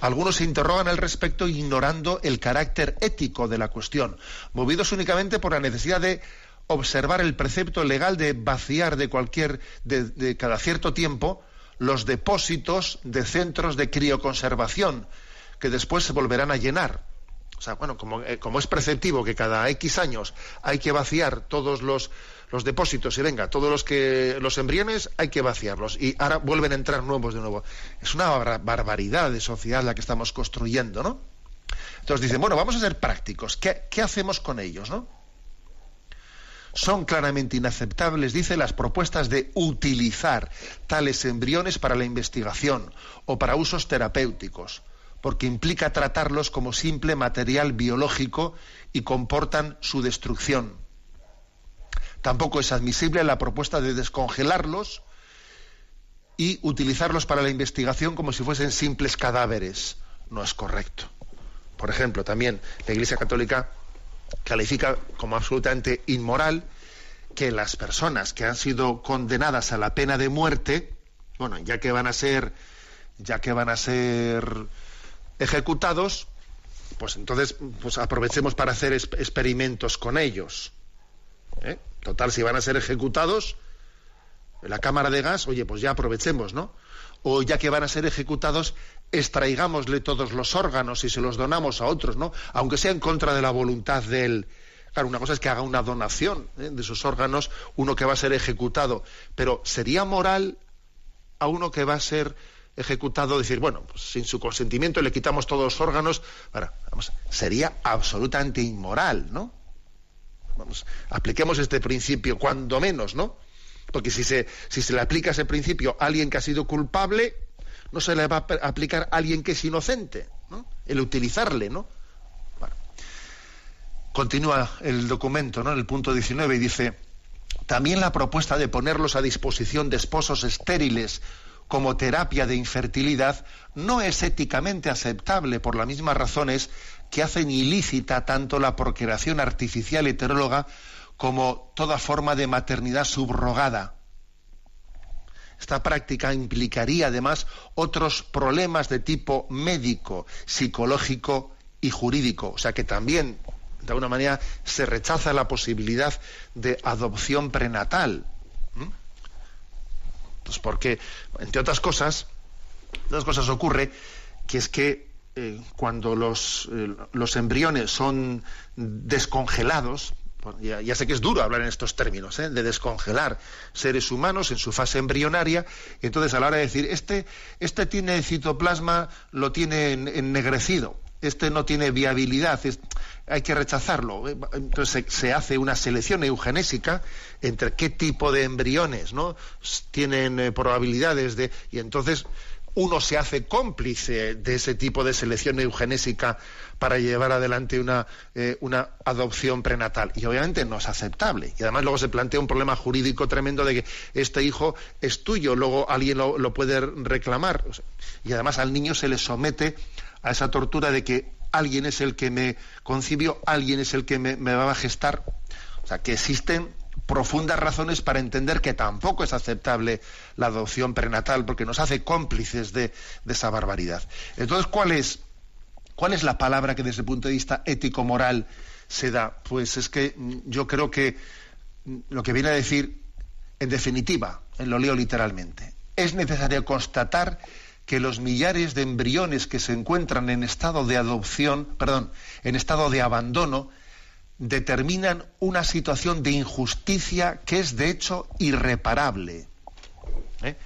Algunos se interrogan al respecto ignorando el carácter ético de la cuestión, movidos únicamente por la necesidad de observar el precepto legal de vaciar de cualquier, de, cada cierto tiempo, los depósitos de centros de crioconservación, que después se volverán a llenar. O sea, bueno, como, eh, como es preceptivo que cada X años hay que vaciar todos los los depósitos y venga, todos los que los embriones hay que vaciarlos y ahora vuelven a entrar nuevos de nuevo. Es una barbaridad de sociedad la que estamos construyendo, ¿no? Entonces dicen, bueno, vamos a ser prácticos. ¿Qué, qué hacemos con ellos, no? Son claramente inaceptables, dice, las propuestas de utilizar tales embriones para la investigación o para usos terapéuticos, porque implica tratarlos como simple material biológico y comportan su destrucción. Tampoco es admisible la propuesta de descongelarlos y utilizarlos para la investigación como si fuesen simples cadáveres. No es correcto. Por ejemplo, también la Iglesia Católica califica como absolutamente inmoral que las personas que han sido condenadas a la pena de muerte, bueno, ya que van a ser, ya que van a ser ejecutados, pues entonces pues aprovechemos para hacer experimentos con ellos. ¿eh? Total, si van a ser ejecutados la cámara de gas, oye, pues ya aprovechemos, ¿no? O ya que van a ser ejecutados, extraigámosle todos los órganos y se los donamos a otros, ¿no? Aunque sea en contra de la voluntad del... Claro, una cosa es que haga una donación ¿eh? de sus órganos, uno que va a ser ejecutado, pero ¿sería moral a uno que va a ser ejecutado decir, bueno, pues sin su consentimiento le quitamos todos los órganos? sería absolutamente inmoral, ¿no? Vamos, apliquemos este principio, cuando menos, ¿no? Porque si se, si se le aplica ese principio a alguien que ha sido culpable, no se le va a aplicar a alguien que es inocente, ¿no? El utilizarle, ¿no? Continúa el documento, ¿no? En el punto 19 y dice, también la propuesta de ponerlos a disposición de esposos estériles como terapia de infertilidad no es éticamente aceptable por las mismas razones que hacen ilícita tanto la procreación artificial heteróloga como toda forma de maternidad subrogada. Esta práctica implicaría además otros problemas de tipo médico, psicológico y jurídico. O sea que también, de alguna manera, se rechaza la posibilidad de adopción prenatal. Pues porque, entre otras cosas, otras cosas ocurre que es que eh, cuando los, eh, los embriones son descongelados, ya, sé que es duro hablar en estos términos, ¿eh? de descongelar seres humanos en su fase embrionaria, entonces a la hora de decir, este, este tiene citoplasma, lo tiene ennegrecido, este no tiene viabilidad, hay que rechazarlo. Entonces se, hace una selección eugenésica entre qué tipo de embriones ¿no? tienen eh, probabilidades de... Y entonces uno se hace cómplice de ese tipo de selección eugenésica para llevar adelante una, eh, una, adopción prenatal. Y obviamente no es aceptable. Y además luego se plantea un problema jurídico tremendo de que este hijo es tuyo, luego alguien lo, puede reclamar. y además al niño se le somete a esa tortura de que alguien es el que me concibió, alguien es el que me, va a gestar. O sea, que existen profundas razones para entender que tampoco es aceptable la adopción prenatal, porque nos hace cómplices de, esa barbaridad. Entonces, ¿cuál es, ¿cuál es la palabra que desde el punto de vista ético-moral se da? Pues es que mm, yo creo que mm, lo que viene a decir, en definitiva, lo leo literalmente, es necesario constatar que los millares de embriones que se encuentran en estado de adopción, perdón, en estado de abandono, determinan una situación de injusticia que es de hecho irreparable. ¿Eh?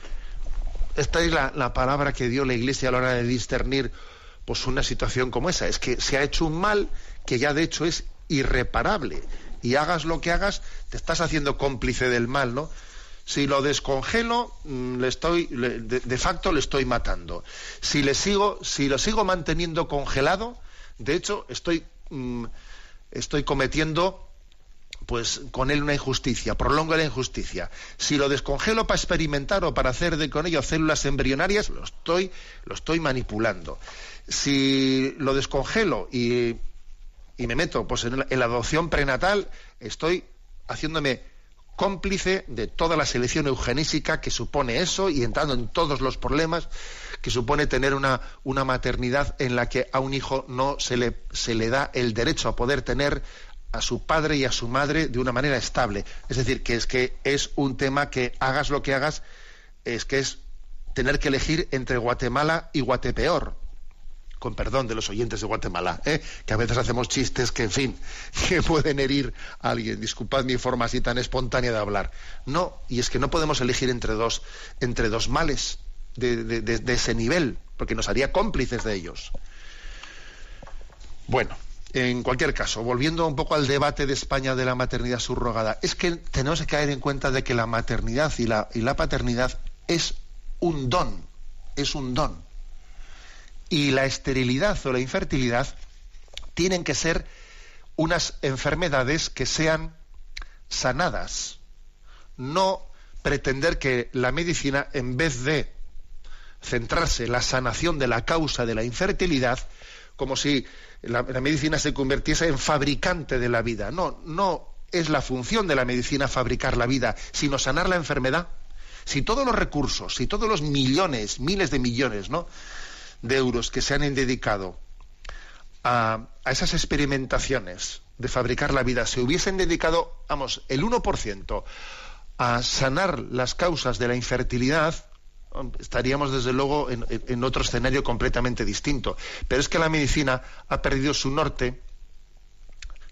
Esta es la, palabra que dio la Iglesia a la hora de discernir pues, una situación como esa. Es que se ha hecho un mal que ya de hecho es irreparable. Y hagas lo que hagas, te estás haciendo cómplice del mal, ¿no? Si lo descongelo, mm, le estoy, de, facto le estoy matando. Si le sigo, si lo sigo manteniendo congelado, de hecho estoy mm, estoy cometiendo pues con él una injusticia, prolongo la injusticia. Si lo descongelo para experimentar o para hacer con ello células embrionarias, lo estoy, manipulando. Si lo descongelo y, y me meto pues, en, la, adopción prenatal, estoy haciéndome cómplice de toda la selección eugenésica que supone eso y entrando en todos los problemas que supone tener una, una maternidad en la que a un hijo no se le, se le da el derecho a poder tener a su padre y a su madre de una manera estable. Es decir, que es que es un tema que hagas lo que hagas, es que es tener que elegir entre Guatemala y Guatepeor. Con perdón de los oyentes de Guatemala, ¿eh? que a veces hacemos chistes que, en fin, que pueden herir a alguien. Disculpad mi forma así tan espontánea de hablar. No, y es que no podemos elegir entre dos, entre dos males de, ese nivel, porque nos haría cómplices de ellos. Bueno, en cualquier caso, volviendo un poco al debate de España de la maternidad subrogada, es que tenemos que caer en cuenta de que la maternidad y la, y la paternidad es un don, es un don. Y la esterilidad o la infertilidad tienen que ser unas enfermedades que sean sanadas, no pretender que la medicina, en vez de centrarse en la sanación de la causa de la infertilidad como si la, medicina se convirtiese en fabricante de la vida. No, no es la función de la medicina fabricar la vida, sino sanar la enfermedad. Si todos los recursos, si todos los millones, miles de millones ¿no? De euros que se han dedicado a, a esas experimentaciones de fabricar la vida se hubiesen dedicado, vamos, el 1% a sanar las causas de la infertilidad, estaríamos desde luego en, otro escenario completamente distinto. Pero es que la medicina ha perdido su norte,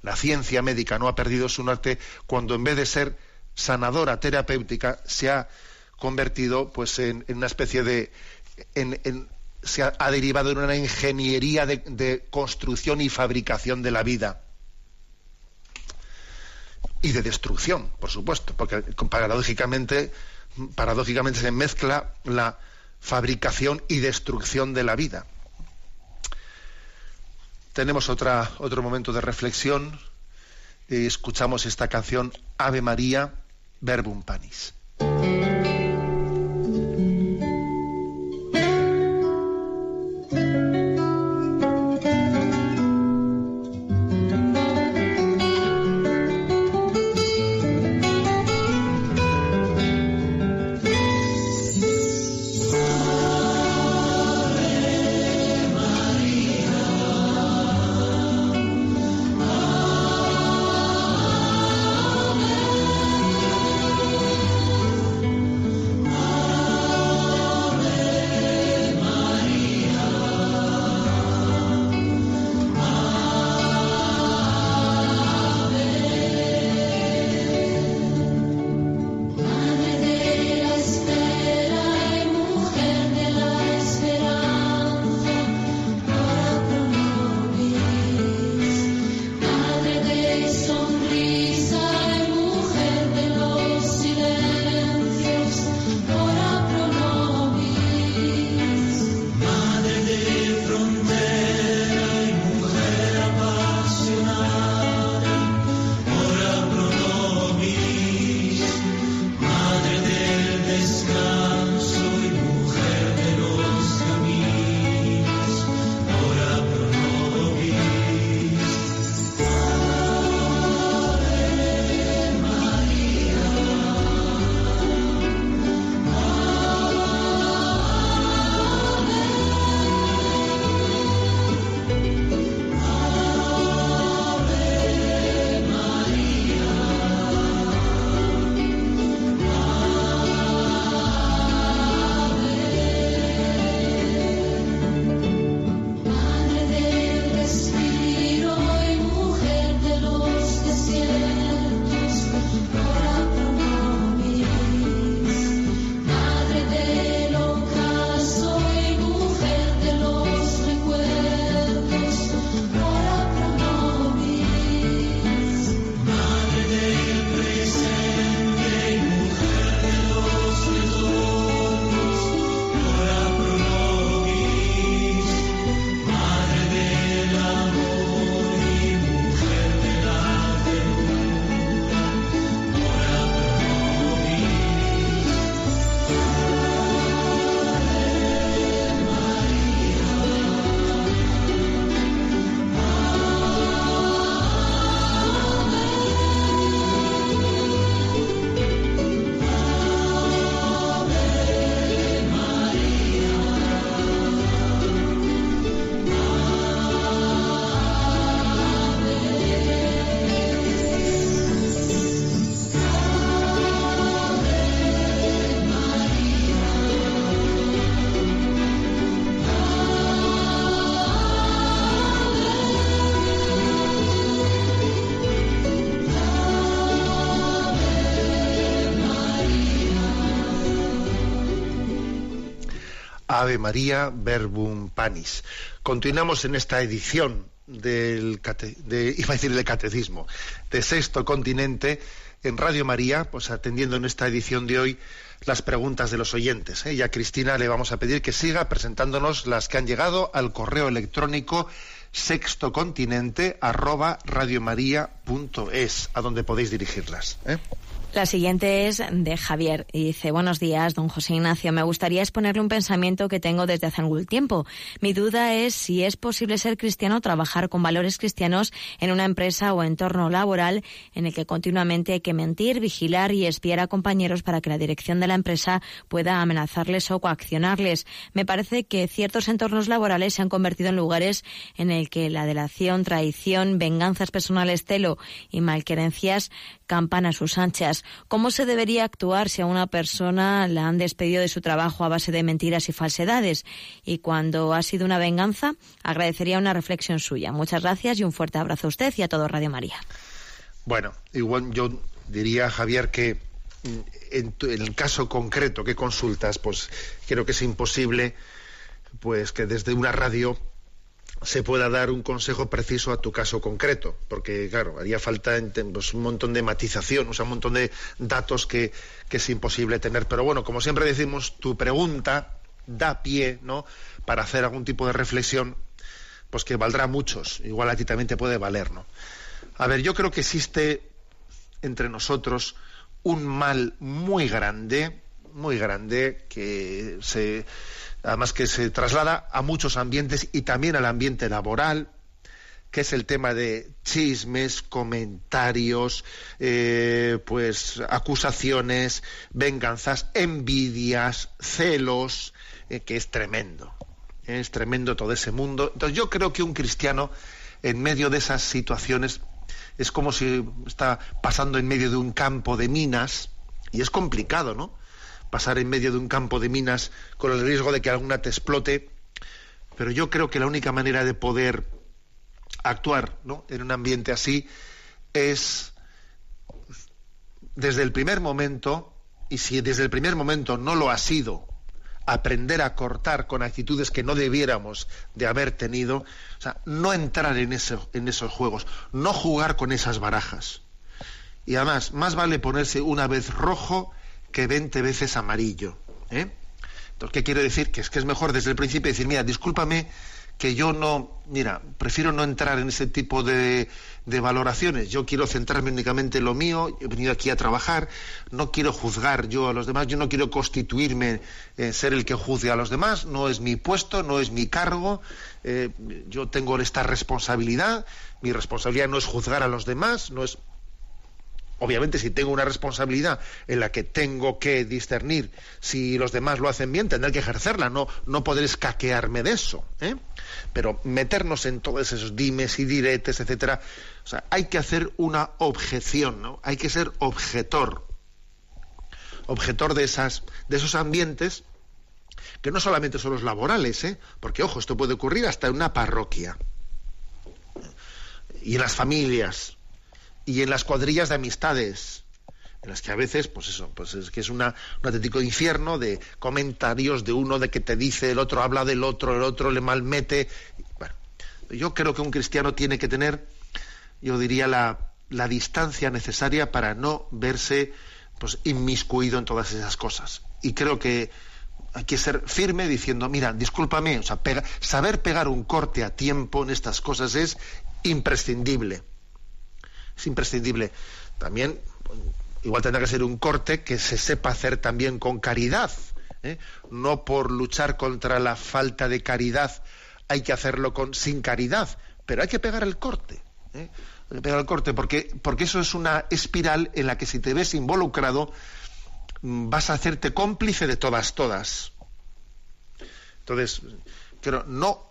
la ciencia médica no ha perdido su norte cuando en vez de ser sanadora terapéutica se ha convertido pues en, una especie de se ha, derivado en una ingeniería de, construcción y fabricación de la vida y de destrucción, por supuesto, porque paradójicamente paradójicamente se mezcla la fabricación y destrucción de la vida. Tenemos otro momento de reflexión. Escuchamos esta canción Ave María, Verbum Panis. Ave María Verbum Panis. Continuamos en esta edición del de, iba a decir del catecismo de Sexto Continente en Radio María, pues atendiendo en esta edición de hoy las preguntas de los oyentes. ¿eh? Y a Cristina le vamos a pedir que siga presentándonos las que han llegado al correo electrónico sextocontinente arroba a donde podéis dirigirlas. ¿eh? La siguiente es de Javier y dice, buenos días, don José Ignacio. Me gustaría exponerle un pensamiento que tengo desde hace algún tiempo. Mi duda es si es posible ser cristiano, trabajar con valores cristianos en una empresa o entorno laboral en el que continuamente hay que mentir, vigilar y espiar a compañeros para que la dirección de la empresa pueda amenazarles o coaccionarles. Me parece que ciertos entornos laborales se han convertido en lugares en el que la delación, traición, venganzas personales, celo y malquerencias campan a sus anchas. ¿Cómo se debería actuar si a una persona la han despedido de su trabajo a base de mentiras y falsedades? Y cuando ha sido una venganza, agradecería una reflexión suya. Muchas gracias y un fuerte abrazo a usted y a todo Radio María. Bueno, igual yo diría, Javier, que mm, en, el caso concreto que consultas, pues creo que es imposible pues que desde una radio se pueda dar un consejo preciso a tu caso concreto, porque claro, haría falta pues, un montón de matización, o sea, un montón de datos que, que, es imposible tener. Pero bueno, como siempre decimos, tu pregunta da pie, ¿no? Para hacer algún tipo de reflexión, pues que valdrá muchos. Igual a ti también te puede valer, ¿no? A ver, yo creo que existe entre nosotros un mal muy grande, muy grande, que se además que se traslada a muchos ambientes y también al ambiente laboral, que es el tema de chismes, comentarios, eh, pues acusaciones, venganzas, envidias, celos, eh, que es tremendo. Es tremendo todo ese mundo. Entonces yo creo que un cristiano en medio de esas situaciones es como si está pasando en medio de un campo de minas y es complicado, ¿no? Pasar en medio de un campo de minas con el riesgo de que alguna te explote, pero yo creo que la única manera de poder actuar en un ambiente así es desde el primer momento, y si desde el primer momento no lo ha sido, aprender a cortar con actitudes que no debiéramos de haber tenido, o sea, no entrar en, en esos juegos, no jugar con esas barajas. Y además, más vale ponerse una vez rojo que 20 veces amarillo. ¿eh? Entonces, ¿qué quiero decir? Que es que es mejor desde el principio decir, mira, discúlpame que yo no, mira, prefiero no entrar en ese tipo de, de, valoraciones. Yo quiero centrarme únicamente en lo mío, he venido aquí a trabajar, no quiero juzgar yo a los demás, yo no quiero constituirme en ser el que juzgue a los demás, no es mi puesto, no es mi cargo, eh, yo tengo esta responsabilidad, mi responsabilidad no es juzgar a los demás, no es Obviamente, si tengo una responsabilidad en la que tengo que discernir si los demás lo hacen bien, tendré que ejercerla, no, no poder escaquearme de eso. ¿eh? Pero meternos en todos esos dimes y diretes, etcétera, o sea, hay que hacer una objeción, ¿no? Hay que ser objetor. Objetor de esas, de esos ambientes que no solamente son los laborales, ¿eh? porque ojo, esto puede ocurrir hasta en una parroquia y en las familias y en las cuadrillas de amistades, en las que a veces, pues eso, pues es que es una, un auténtico infierno de comentarios de uno de que te dice, el otro habla del otro, el otro le malmete. Bueno, yo creo que un cristiano tiene que tener, yo diría, la, la distancia necesaria para no verse pues inmiscuido en todas esas cosas. Y creo que hay que ser firme diciendo, mira, discúlpame, o sea, saber pegar un corte a tiempo en estas cosas es imprescindible es imprescindible. También, igual tendrá que ser un corte que se sepa hacer también con caridad. ¿eh? No por luchar contra la falta de caridad hay que hacerlo con, sin caridad, pero hay que pegar el corte. ¿eh? Hay que pegar el corte porque, porque eso es una espiral en la que si te ves involucrado mm, vas a hacerte cómplice de todas, todas. Entonces, pero no,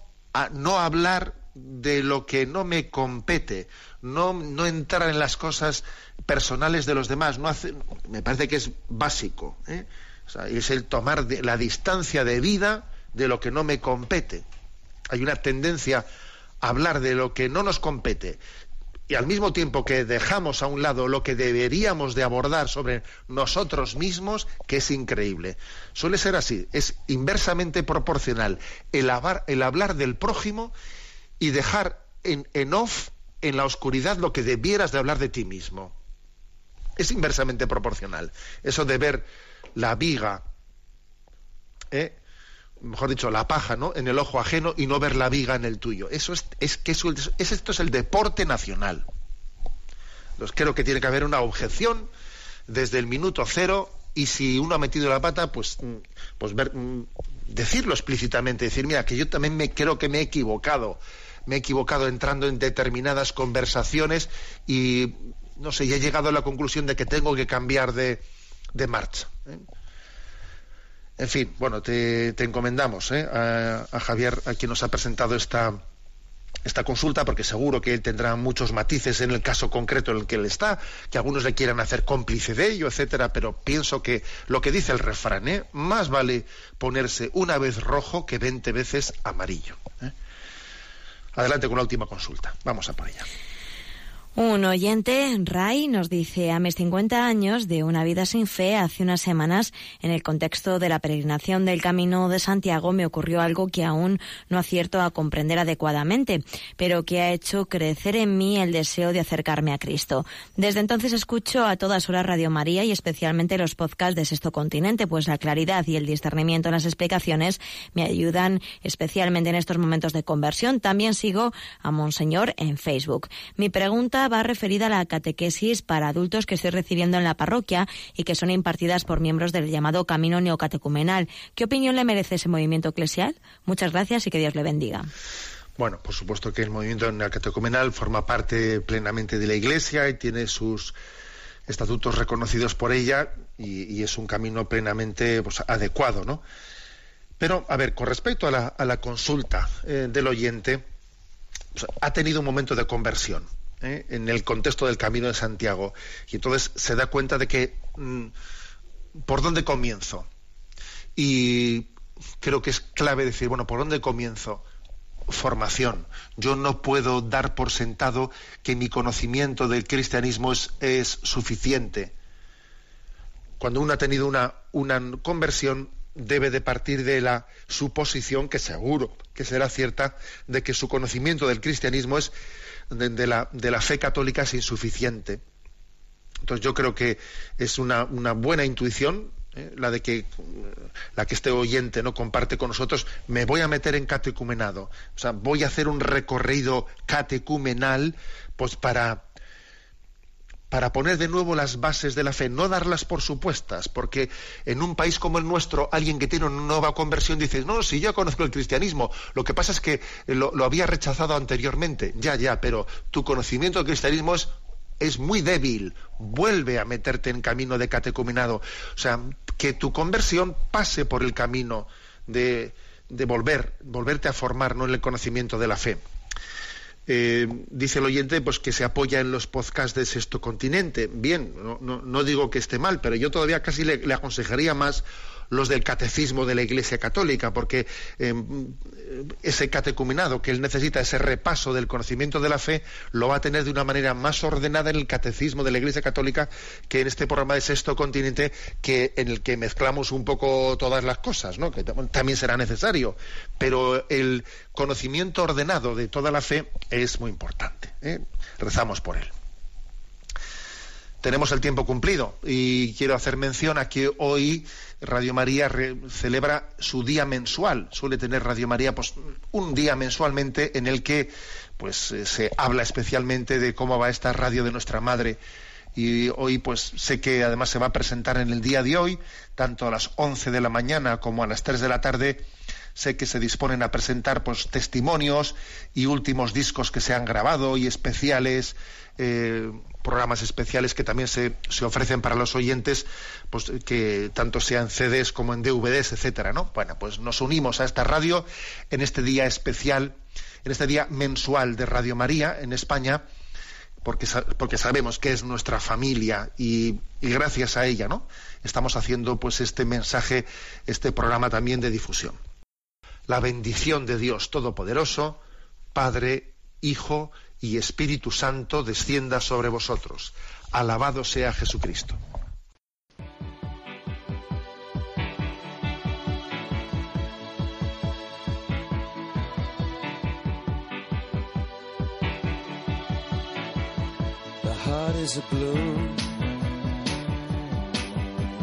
no hablar de lo que no me compete, no, no entrar en las cosas personales de los demás. No hace, me parece que es básico. ¿eh? es el tomar la distancia de vida de lo que no me compete. Hay una tendencia a hablar de lo que no nos compete y al mismo tiempo que dejamos a un lado lo que deberíamos de abordar sobre nosotros mismos, que es increíble. Suele ser así, es inversamente proporcional el, hablar del prójimo y dejar en, en off, en la oscuridad, lo que debieras de hablar de ti mismo. Es inversamente proporcional. Eso de ver la viga, ¿eh? mejor dicho, la paja, ¿no? En el ojo ajeno y no ver la viga en el tuyo. Eso es, es que eso, es, esto es el deporte nacional. Entonces creo que tiene que haber una objeción desde el minuto cero y si uno ha metido la pata, pues, mm, pues ver, mm, decirlo explícitamente, decir, mira, que yo también me creo que me he equivocado, me he equivocado entrando en determinadas conversaciones y no sé, y he llegado a la conclusión de que tengo que cambiar de, marcha. ¿eh? En fin, bueno, te, encomendamos ¿eh? a, Javier, a quien nos ha presentado esta, esta consulta, porque seguro que él tendrá muchos matices en el caso concreto en el que él está, que algunos le quieran hacer cómplice de ello, etcétera, pero pienso que lo que dice el refrán, ¿eh? más vale ponerse una vez rojo que veinte veces amarillo. ¿eh? Adelante con la última consulta. Vamos a por ella. Un oyente, Ray, nos dice, a mis 50 años de una vida sin fe, hace unas semanas, en el contexto de la peregrinación del Camino de Santiago, me ocurrió algo que aún no acierto a comprender adecuadamente, pero que ha hecho crecer en mí el deseo de acercarme a Cristo. Desde entonces escucho a todas horas Radio María y especialmente los podcasts de Sexto Continente, pues la claridad y el discernimiento en las explicaciones me ayudan especialmente en estos momentos de conversión. También sigo a Monseñor en Facebook. Mi pregunta va referida a la catequesis para adultos que estoy recibiendo en la parroquia y que son impartidas por miembros del llamado Camino Neocatecumenal. ¿Qué opinión le merece ese movimiento eclesial? Muchas gracias y que Dios le bendiga. Bueno, por supuesto que el movimiento neocatecumenal forma parte plenamente de la Iglesia y tiene sus estatutos reconocidos por ella y, es un camino plenamente pues, adecuado, ¿no? Pero, a ver, con respecto a la, consulta eh, del oyente, pues, ha tenido un momento de conversión. ¿Eh? en el contexto del Camino de Santiago. Y entonces se da cuenta de que, mm, ¿por dónde comienzo? Y creo que es clave decir, bueno, ¿por dónde comienzo? Formación. Yo no puedo dar por sentado que mi conocimiento del cristianismo es, es suficiente. Cuando uno ha tenido una, una conversión, debe de partir de la suposición, que seguro que será cierta, de que su conocimiento del cristianismo es de, la, de la fe católica es insuficiente. Entonces yo creo que es una, una buena intuición ¿eh? la de que la que este oyente no comparte con nosotros, me voy a meter en catecumenado, o sea, voy a hacer un recorrido catecumenal, pues para para poner de nuevo las bases de la fe, no darlas por supuestas, porque en un país como el nuestro, alguien que tiene una nueva conversión dice, no, si yo conozco el cristianismo, lo que pasa es que lo, había rechazado anteriormente, ya, ya, pero tu conocimiento del cristianismo es, es muy débil, vuelve a meterte en camino de catecumenado, o sea, que tu conversión pase por el camino de, de volver, volverte a formar ¿no? en el conocimiento de la fe. Eh, dice el oyente pues que se apoya en los podcasts de Sexto Continente. Bien, no, digo que esté mal, pero yo todavía casi le, aconsejaría más los del catecismo de la Iglesia Católica, porque eh, ese catecumenado que él necesita, ese repaso del conocimiento de la fe, lo va a tener de una manera más ordenada en el catecismo de la Iglesia Católica que en este programa de Sexto Continente, que en el que mezclamos un poco todas las cosas, ¿no? que también será necesario, pero el conocimiento ordenado de toda la fe es muy importante. ¿eh? Rezamos por él. Tenemos el tiempo cumplido y quiero hacer mención a que hoy Radio María celebra su día mensual. Suele tener Radio María pues, un día mensualmente en el que pues, eh, se habla especialmente de cómo va esta radio de nuestra madre. Y hoy pues sé que además se va a presentar en el día de hoy, tanto a las 11 de la mañana como a las 3 de la tarde, sé que se disponen a presentar pues, testimonios y últimos discos que se han grabado y especiales, eh, programas especiales que también se, ofrecen para los oyentes, pues que tanto sean CDs como en DVDs, etcétera, ¿no? Bueno, pues nos unimos a esta radio en este día especial, en este día mensual de Radio María en España, porque, porque sabemos que es nuestra familia y, y gracias a ella, ¿no? Estamos haciendo pues este mensaje, este programa también de difusión la bendición de Dios Todopoderoso, Padre, Hijo y Espíritu Santo descienda sobre vosotros. Alabado sea Jesucristo. The heart is a balloon,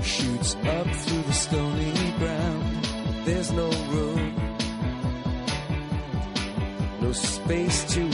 shoots up through the stony ground. There's no room, no space to